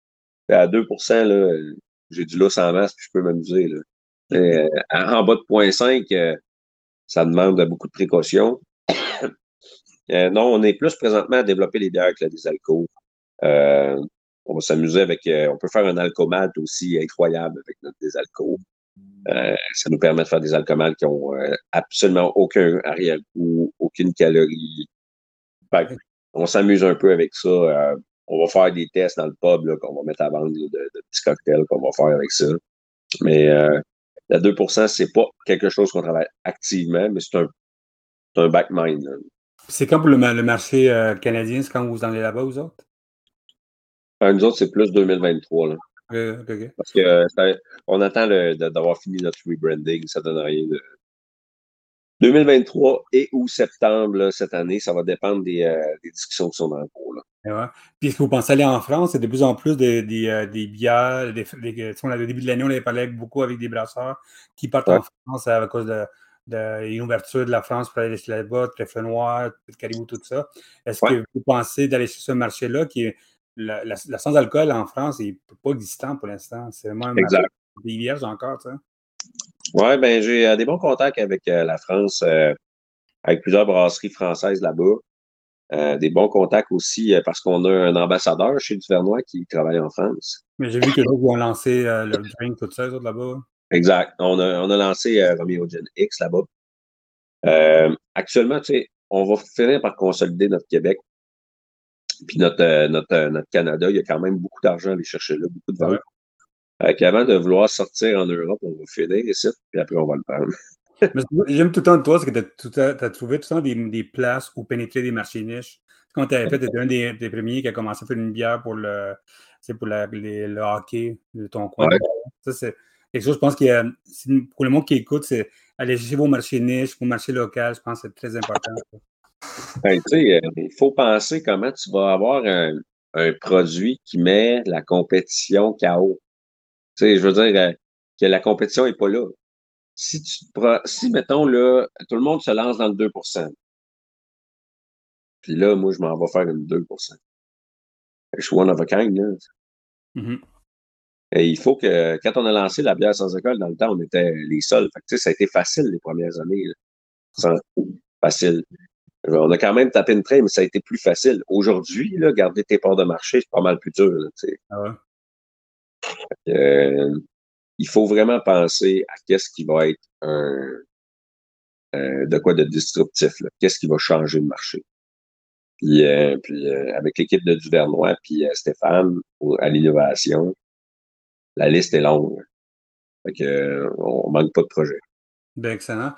À 2% là, j'ai du lousse en masse, puis je peux m'amuser. Euh, en bas de 0.5, euh, ça demande beaucoup de précautions. (coughs) Euh, non, on est plus présentement à développer les bières avec la désalcool. on va s'amuser avec, on peut faire un alcomate aussi incroyable avec notre désalcool. Euh, ça nous permet de faire des alcools qui ont euh, absolument aucun arrière-goût, aucune calorie. on s'amuse un peu avec ça. Euh, on va faire des tests dans le pub qu'on va mettre à vendre de, petits cocktails qu'on va faire avec ça. Mais la 2% c'est pas quelque chose qu'on travaille activement, mais c'est un, un backmind. C'est quand pour le, marché canadien, c'est quand vous en allez là-bas, vous autres? nous autres, c'est plus 2023. Là. Parce que euh, on attend d'avoir fini notre rebranding, ça donne rien de. 2023 et ou septembre cette année, ça va dépendre des, euh, discussions qui sont en cours. Là. Puis est-ce que vous pensez aller en France? C'est de plus en plus des, des, euh, des bières. Des, au début de l'année, on avait parlé beaucoup avec des brasseurs qui partent en France à cause de, de ouverture de la France pour aller là-bas, Trèfle Noir, Caribou, tout ça. Est-ce que vous pensez d'aller sur ce marché-là qui est la, sans-alcool en France n'est pas existant pour l'instant. C'est vraiment des vierges encore, ça. Oui, ben j'ai euh, des bons contacts avec euh, la France, euh, avec plusieurs brasseries françaises là-bas. des bons contacts aussi parce qu'on a un ambassadeur chez Duvernois qui travaille en France. Mais j'ai vu que vous ont lancé le drink, tout ça, là-bas. Exact. On a, on a lancé Romeo Gen X là-bas. actuellement, tu sais, on va finir par consolider notre Québec puis notre, euh, notre, euh, notre Canada, il y a quand même beaucoup d'argent à aller chercher là, beaucoup de ventes. Avant de vouloir sortir en Europe, on va finir ici, puis après, on va le prendre. (laughs) J'aime tout le temps de toi, c'est que tu as, trouvé tout le temps des, des, places où pénétrer des marchés niches. Quand tu avais fait, tu étais un des, des, premiers qui a commencé à faire une bière pour le, pour la, le hockey de ton coin. Ça, c'est quelque chose, je pense, que pour le monde qui écoute, c'est aller chercher vos marchés niches, vos marchés locaux, je pense que c'est très important. Ben, euh, il faut penser comment tu vas avoir un, produit qui met la compétition KO. je veux dire euh, que la compétition n'est pas là. Si, tu, si, mettons, là, tout le monde se lance dans le 2% puis là, moi, je m'en vais faire une 2% Je suis one of a kind, là. Mm-hmm. Et il faut que, quand on a lancé la bière sans école, dans le temps, on était les seuls. Fait ça a été facile les premières années. Sans, facile. On a quand même tapé une train, mais ça a été plus facile. Aujourd'hui, garder tes parts de marché, c'est pas mal plus dur. ah euh, il faut vraiment penser à qu'est-ce qui va être un, euh, de quoi de disruptif. Qu'est-ce qui va changer le marché? Puis, puis avec l'équipe de Duvernois, puis Stéphane à l'innovation, la liste est longue. Fait que, on manque pas de projet. Bien, excellent.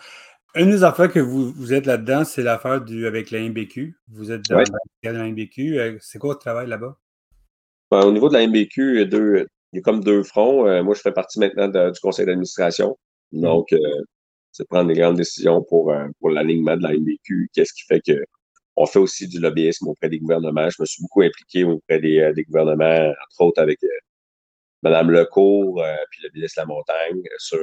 Une des affaires que vous, vous êtes là-dedans, c'est l'affaire du avec la MBQ. Vous êtes dans la MBQ. C'est quoi votre travail là-bas? Ben, au niveau de la MBQ, il y a, deux, il y a comme deux fronts. Euh, moi, je fais partie maintenant du conseil d'administration. Mmh. Donc, euh, c'est prendre des grandes décisions pour, euh, pour l'alignement de la MBQ. Qu'est-ce qui fait que on fait aussi du lobbyisme auprès des gouvernements. Je me suis beaucoup impliqué auprès des, des gouvernements, entre autres avec Mme Lecourt, puis le ministre de la Montagne, sur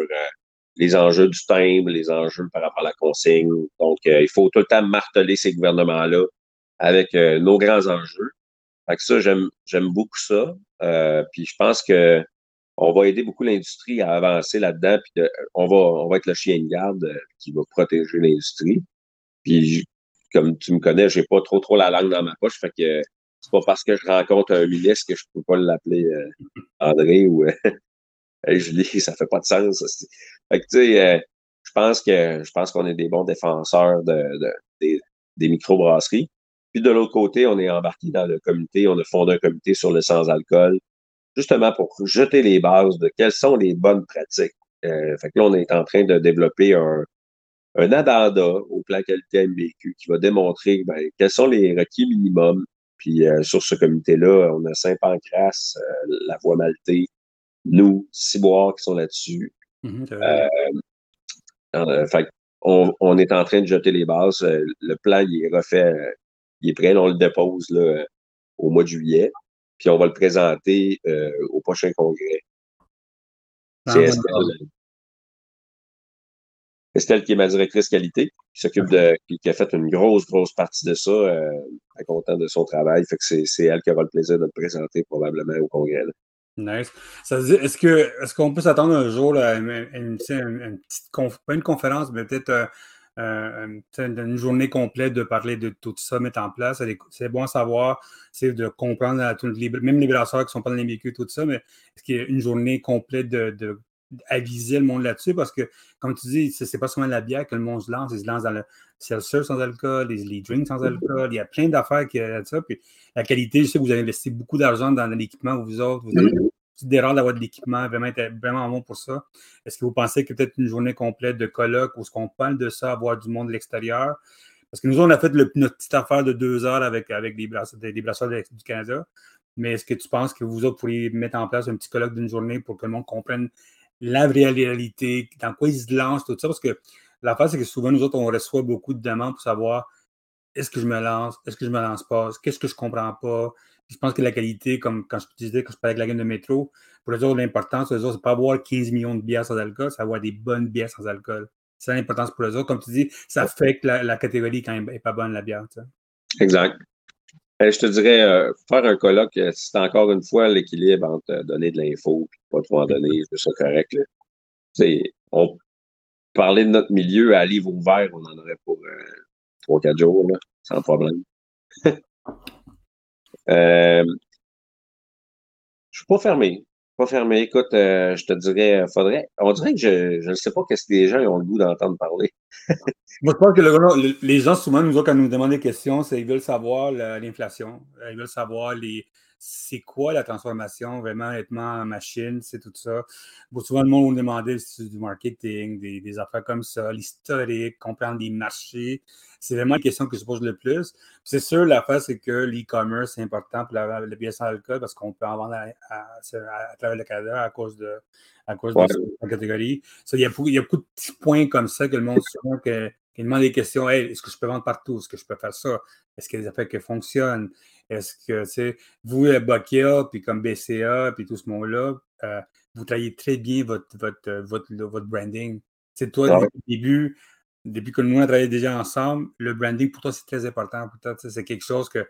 les enjeux du timbre, les enjeux par rapport à la consigne. Donc, il faut tout le temps marteler ces gouvernements-là avec nos grands enjeux. Fait que ça, j'aime, j'aime beaucoup ça. Euh, puis je pense que on va aider beaucoup l'industrie à avancer là-dedans. Puis on va, on va être le chien de garde euh, qui va protéger l'industrie. Puis comme tu me connais, j'ai pas trop trop la langue dans ma poche. Fait que c'est pas parce que je rencontre un ministre que je peux pas l'appeler euh, André ou hey, Julie, (laughs) ça fait pas de sens. Fait que tu sais, je pense que je pense qu'on est des bons défenseurs de, de des, des microbrasseries. Puis de l'autre côté, on est embarqué dans le comité, on a fondé un comité sur le sans-alcool, justement pour jeter les bases de quelles sont les bonnes pratiques. Euh, fait que là, on est en train de développer un, un addenda au plan qualité MBQ qui va démontrer ben, quels sont les requis minimums. Puis euh, sur ce comité-là, on a Saint-Pancras, euh, la Voie Maltais, nous, Ciboire qui sont là-dessus. Mm-hmm, fait on, on, est en train de jeter les bases. Le plan, il est refait il est prêt, on le dépose là, au mois de juillet, puis on va le présenter euh, au prochain congrès. Ah, C'est Estelle. Estelle qui est ma directrice qualité, qui s'occupe de, qui, a fait une grosse, grosse partie de ça, euh, content de son travail. Fait que c'est elle qui aura le plaisir de le présenter probablement au congrès. Nice. Est-ce que est-ce qu'on peut s'attendre un jour à une, petite pas une conférence, mais peut-être euh, euh, une journée complète de parler de tout ça, mettre en place. C'est bon à savoir, c'est de comprendre, à les, même les brasseurs qui sont pas dans les véhicules, tout ça, mais est-ce qu'il y a une journée complète de, de aviser le monde là-dessus parce que, comme tu dis, c'est pas seulement la bière que le monde se lance, il se lance dans le seltzer sans alcool, les, drinks sans alcool, il y a plein d'affaires qui a ça. Puis la qualité, je sais que vous avez investi beaucoup d'argent dans l'équipement, vous autres, vous avez d'erreur d'avoir de l'équipement, vraiment vraiment bon pour ça. Est-ce que vous pensez que peut-être une journée complète de colloque où ce qu'on parle de ça, avoir du monde de l'extérieur? Parce que nous, on a fait notre petite affaire de deux heures avec, avec des, brasseurs, des, brasseurs du Canada. Mais est-ce que tu penses que vous autres pourriez mettre en place un petit colloque d'une journée pour que le monde comprenne la réalité, dans quoi ils se lancent, tout ça? Parce que l'affaire, c'est que souvent, nous autres, on reçoit beaucoup de demandes pour savoir est-ce que je me lance, est-ce que je me lance pas, qu'est-ce que je comprends pas, je pense que la qualité, comme quand je disais que je parlais avec la gamme de métro, pour les autres, l'importance, les autres, c'est pas avoir 15 millions de bières sans alcool, c'est avoir des bonnes bières sans alcool. C'est l'importance pour les autres. Comme tu dis, ça fait que la, catégorie quand même est pas bonne, la bière. Exact. Eh, je te dirais, euh, faire un colloque, euh, c'est encore une fois l'équilibre entre donner de l'info et pas trop en donner, c'est ça correct. On parler de notre milieu à livre ouvert, on en aurait pour euh, 3-4 jours, sans problème. (laughs) Euh, je suis pas fermé. Pas fermé. Écoute, euh, je te dirais, faudrait. On dirait que je ne sais pas qu'est-ce que les gens ont le goût d'entendre parler. (laughs) Moi, je pense que les gens, souvent, nous, quand nous demandent des questions, c'est qu'ils veulent savoir l'inflation. Euh, ils veulent savoir les, c'est quoi la transformation, vraiment, être en machine, c'est tout ça. souvent, le monde nous demandait du marketing, des, affaires comme ça, l'historique, comprendre les marchés. C'est vraiment la question que je pose le plus. C'est sûr, l'affaire, c'est que l'e-commerce est important pour la, la pièce en alcool parce qu'on peut en vendre à, travers le Canada à cause de, à cause de cette catégorie. il, y a, il, y a, beaucoup de petits points comme ça que le monde souvent que, qui demande des questions. est-ce que je peux vendre partout? Est-ce que je peux faire ça? Est-ce qu'il y a des affaires qui fonctionnent? Est-ce que, tu sais, vous, Bokia, puis comme BCA, puis tout ce monde-là, euh, vous travaillez très bien votre, votre, euh, votre, votre branding. C'est toi, ah depuis le début, depuis que nous, on travaillé déjà ensemble, le branding, pour toi, c'est très important. Pour toi, c'est quelque chose que,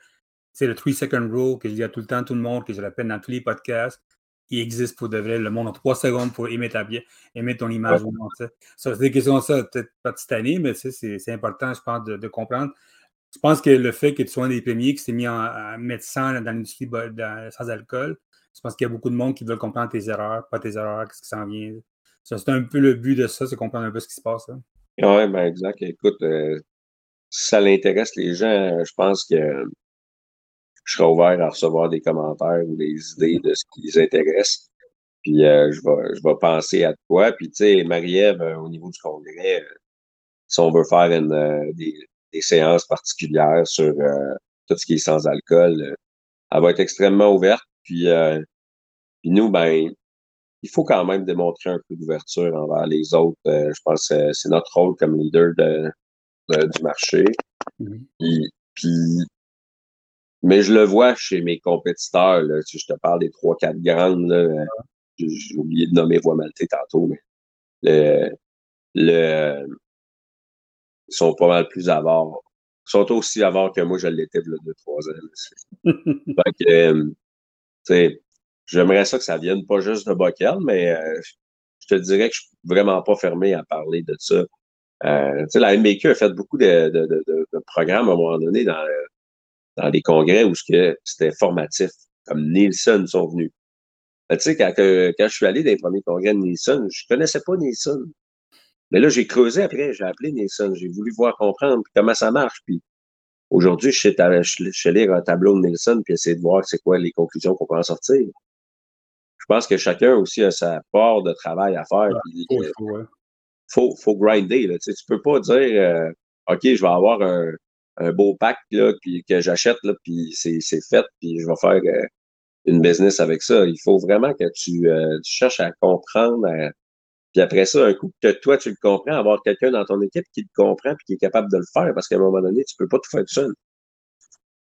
c'est le 3-second rule que je dis à tout le temps tout le monde, que je répète dans tous les podcasts. Il existe pour de vrai. Le monde a trois secondes pour aimer ta bien, aimer ton image. Ouais. c'est des questions ça, peut-être pas cette année, mais c'est important, je pense, de comprendre. Je pense que le fait que tu sois un des premiers qui s'est mis mettre ça dans l'industrie sans alcool, je pense qu'il y a beaucoup de monde qui veulent comprendre tes erreurs, pas tes erreurs, qu'est-ce qui s'en vient? c'est un peu le but de ça, c'est comprendre un peu ce qui se passe. Oui, ben exact. Écoute, euh, si ça l'intéresse les gens, je pense que je serai ouvert à recevoir des commentaires ou des idées de ce qui les intéresse. Puis euh, je, vais, je vais penser à toi. Puis tu sais, Marie-Ève, euh, au niveau du congrès, si on veut faire une, des, des, séances particulières sur tout ce qui est sans alcool, elle va être extrêmement ouverte. Puis, puis nous, ben, il faut quand même démontrer un peu d'ouverture envers les autres. je pense que c'est notre rôle comme leader de, du marché. Mm-hmm. puis, mais je le vois chez mes compétiteurs. Là. Si je te parle des trois, quatre grandes, là, j'ai oublié de nommer Voix Maltais tantôt, mais le, le, ils sont pas mal plus avares. Ils sont aussi avares que moi, je l'étais il y a deux, trois ans. (laughs) fait que, euh, j'aimerais ça que ça vienne pas juste de Bockel, mais euh, je te dirais que je suis vraiment pas fermé à parler de ça. Euh, la MBQ a fait beaucoup de, de, de, de, programmes à un moment donné dans, dans les congrès où c'était formatif, comme Nielsen sont venus. Tu sais, quand, quand, je suis allé dans les premiers congrès de Nielsen, je connaissais pas Nielsen. Mais là, j'ai creusé après, j'ai appelé Nielsen, j'ai voulu voir comprendre comment ça marche. Puis aujourd'hui, je sais, je sais lire un tableau de Nielsen puis essayer de voir c'est quoi les conclusions qu'on peut en sortir. Je pense que chacun aussi a sa part de travail à faire. Il euh, faut, faut, grinder. Là. Tu, sais, tu peux pas dire euh, OK, je vais avoir un, un beau pack là, puis que j'achète, puis c'est, fait, puis je vais faire euh, une business avec ça. Il faut vraiment que tu, euh, tu cherches à comprendre. Puis après ça, un coup que toi, tu le comprends, avoir quelqu'un dans ton équipe qui le comprend puis qui est capable de le faire, parce qu'à un moment donné, tu peux pas tout faire tout seul.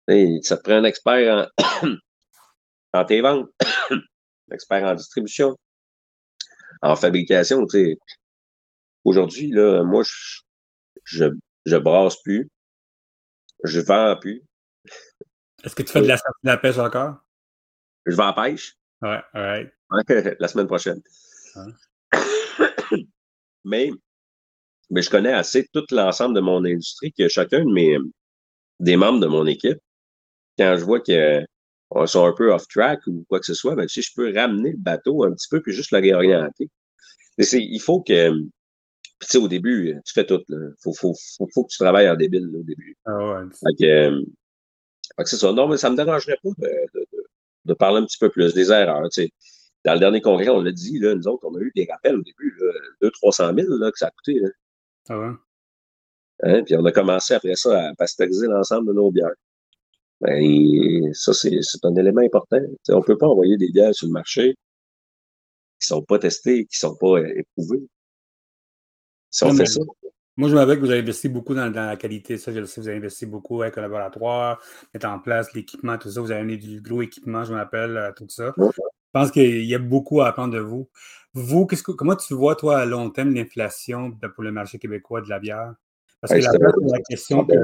Et ça te prend un expert en, (coughs) en tes ventes, (coughs) un expert en distribution, en fabrication. Aujourd'hui, là, moi, je, je, je brasse plus. Je vends plus. Est-ce que tu fais de la, de la pêche encore? Je vais à pêche. Ouais, ouais. (laughs) la semaine prochaine. Mais, mais je connais assez tout l'ensemble de mon industrie que chacun de mes des membres de mon équipe, quand je vois qu'ils sont un peu off track ou quoi que ce soit, ben, si je peux ramener le bateau un petit peu puis juste le réorienter. il faut que tu sais, au début, tu fais tout. Il faut, faut, faut, faut, que tu travailles en débile au début. Ah ouais. Fait que, c'est ça. Non, mais ça me dérangerait pas de, de, de, parler un petit peu plus des erreurs. Tu sais. Dans le dernier congrès, on l'a dit, là, nous autres, on a eu des rappels au début, 200-300 000 là, que ça a coûté. Là. Ah ouais? Hein? Puis on a commencé après ça à pasteuriser l'ensemble de nos bières. Ben, ça, c'est un élément important. on ne peut pas envoyer des bières sur le marché qui ne sont pas testées, qui ne sont pas euh, éprouvées. Si on fait ça. Moi, je m'avais que vous avez investi beaucoup dans, la qualité. Ça, je le sais, vous avez investi beaucoup avec le laboratoire, mettre en place l'équipement, tout ça. Vous avez amené du gros équipement, je m'appelle, euh, tout ça. Pense qu'il y a beaucoup à apprendre de vous. Vous, que, comment tu vois, toi, à long terme, l'inflation pour le marché québécois de la bière? Parce que la, c'est la question que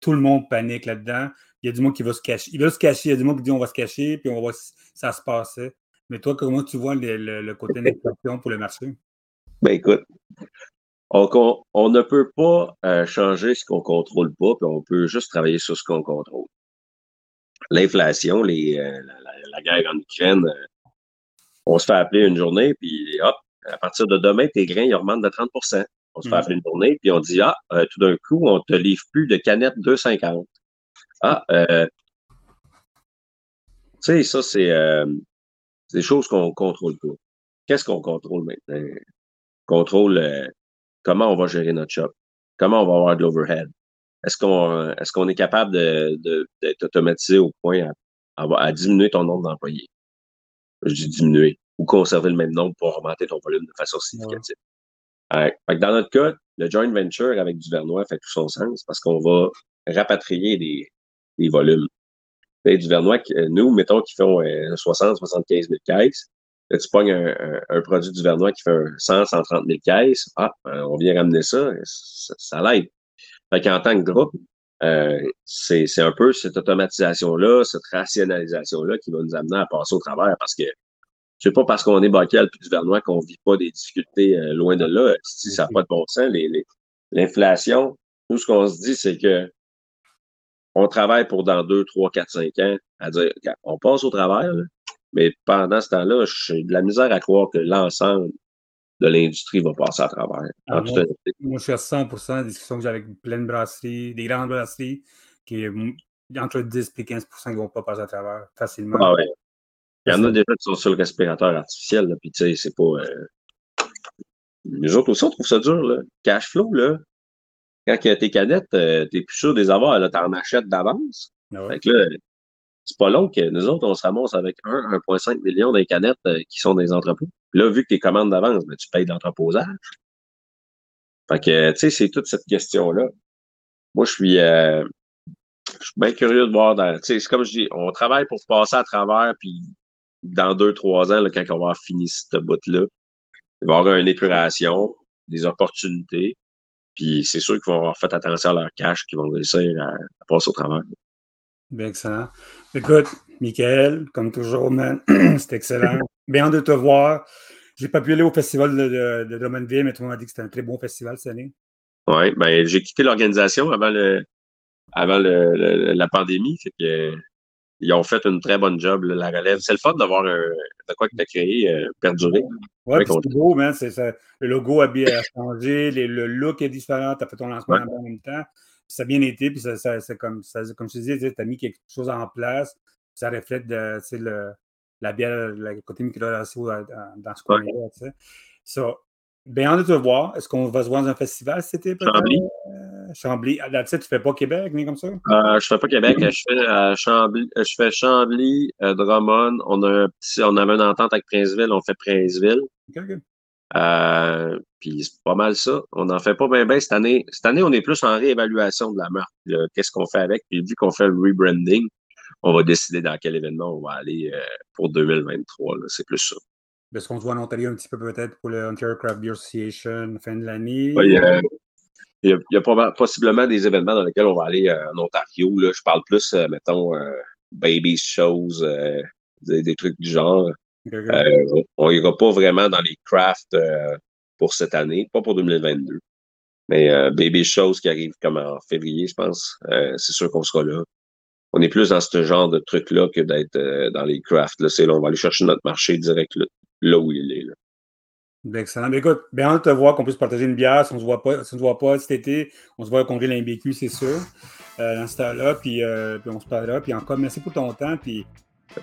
tout le monde panique là-dedans. Il y a du monde qui va se cacher. Il va se cacher, il y a du monde qui dit on va se cacher, puis on va voir si ça se passait. Mais toi, comment tu vois le, côté (laughs) de l'inflation pour le marché? Ben écoute, on, ne peut pas euh, changer ce qu'on contrôle pas, puis on peut juste travailler sur ce qu'on contrôle. L'inflation, les, euh, la, guerre en Ukraine, euh, on se fait appeler une journée, puis hop, à partir de demain, tes grains, ils augmentent de 30% On se fait hmm. appeler une journée, puis on dit, ah, tout d'un coup, on te livre plus de canettes 2,50. Ah, euh, tu sais, ça, c'est des choses qu'on contrôle pas. Qu'est-ce qu'on contrôle maintenant? contrôle comment on va gérer notre shop, comment on va avoir de l'overhead? Est-ce qu'on est, qu'on est capable d'être de, automatisé au point à, à, diminuer ton nombre d'employés? Je dis diminuer ou conserver le même nombre pour augmenter ton volume de façon significative. dans notre cas, le joint venture avec Duvernois fait tout son sens parce qu'on va rapatrier des, des volumes. Et Duvernois, nous, mettons qu'ils font 60, 75 000 caisses, tu pognes un, produit du Vernois qui fait 100, 130 000 caisses, ah, ben, on vient ramener ça, ça, l'aide. Fait qu'en tant que groupe, euh, c'est un peu cette automatisation-là, cette rationalisation-là qui va nous amener à passer au travers parce que c'est pas parce qu'on est Bacal puis du Vernois qu'on vit pas des difficultés euh, loin de là. Si ça n'a pas de bon sens, l'inflation, nous, ce qu'on se dit, c'est que on travaille pour dans 2, 3, 4, 5 ans à dire, on passe au travers, mais pendant ce temps-là, j'ai de la misère à croire que l'ensemble de l'industrie va passer à travers. Ah, moi, je suis à 100 des discussions que j'ai avec plein de brasseries, des grandes brasseries, qui entre 10 et 15 qui ne vont pas passer à travers facilement. Ah ouais. Il y en a déjà qui sont sur le respirateur artificiel, là, puis tu sais, c'est pas. Euh... Les autres aussi, on trouve ça dur, là. Cash flow, là. Quand tes canettes, euh, t'es plus sûr des avoir, là, t'en achètes d'avance. Ah fait que là, c'est pas long que nous autres, on se ramasse avec 1,5 million de canettes euh, qui sont des entrepôts. Là, vu que tes commandes d'avance, ben, tu payes l'entreposage. Fait que, tu sais, c'est toute cette question-là. Moi, je suis, euh, je suis bien curieux de voir. Sais, c'est comme je dis, on travaille pour passer à travers, puis dans deux, trois ans, là, quand on va avoir fini cette bout-là, il va y avoir une épuration, des opportunités. Puis c'est sûr qu'ils vont avoir fait attention à leur cash, qu'ils vont réussir à, passer au travail. Bien excellent. Écoute, Michael, comme toujours, (clears throat) c'est excellent. Bien de te voir. J'ai pas pu aller au festival de, de, de Drummondville, mais tout le monde a dit que c'était un très bon festival cette année. Oui, ben j'ai quitté l'organisation avant le avant le, la pandémie. Fait que ils ont fait une très bonne job, la relève. C'est le fun d'avoir un, de quoi que tu as créé, euh, perduré. Oui, c'est beau, man. le logo a bien changé, le look est différent, tu as fait ton lancement en même temps. ça a bien été, puis ça, comme, ça, comme je te disais, tu as mis quelque chose en place, ça reflète de, le, la bière, le côté micro-radio dans, dans ce coin-là. Ça, bien de te voir. Est-ce qu'on va se voir dans un festival cet été? Chambly. Euh, Chambly. Ah, tu ne fais pas Québec, ni comme ça? Euh, je ne fais pas Québec. je fais euh, Chambly, euh, je fais Chambly, Drummond. On, a un petit, on avait une entente avec Princeville. On fait Princeville. OK, OK. puis c'est pas mal ça. On n'en fait pas bien bien cette année. Cette année, on est plus en réévaluation de la marque. Qu'est-ce qu'on fait avec? Puis vu qu'on fait le rebranding, on va décider dans quel événement on va aller pour 2023. C'est plus ça. Est-ce qu'on se voit en Ontario un petit peu peut-être pour le Ontario Craft Beer Association fin de l'année? Oui, il y a, possiblement des événements dans lesquels on va aller euh, en Ontario. Là. Je parle plus, euh, mettons, euh, baby shows, des, trucs du genre. on n'ira pas vraiment dans les crafts pour cette année, pas pour 2022. Mais baby shows qui arrivent comme en février, je pense, c'est sûr qu'on sera là. On est plus dans ce genre de truc-là que d'être dans les crafts. Là, là, on va aller chercher notre marché direct là, là où il est. Là. Ben, excellent. Mais ben, écoute, bien de te voir qu'on puisse partager une bière. Si on ne se voit pas, si on se voit pas cet été, on se voit au congrès de l'IMBQ, c'est sûr, euh, dans ce temps-là. Puis, euh, puis, on se parlera. Puis encore, merci pour ton temps. Puis,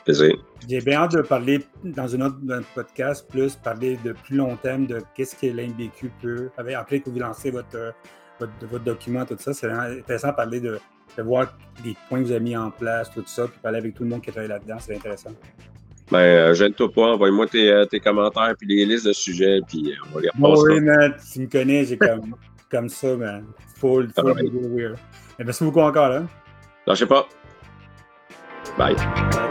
plaisir. J'ai bien hâte de parler dans un autre podcast, plus parler de plus long terme de qu'est-ce que l'IMBQ peut. Après que vous lancez votre, votre, votre, document, tout ça, c'est intéressant de parler de, de voir les points que vous avez mis en place, tout ça, puis parler avec tout le monde qui travaille là-dedans. C'est intéressant. Ben, euh, gêne-toi pas, envoie-moi tes, euh, tes, commentaires puis les listes de sujets, puis euh, on va les repasser. oui, man, tu me connais, j'ai comme, (laughs) comme ça, man. Full, full, ah, weird. merci beaucoup encore, hein. Lâchez pas. Bye. Bye.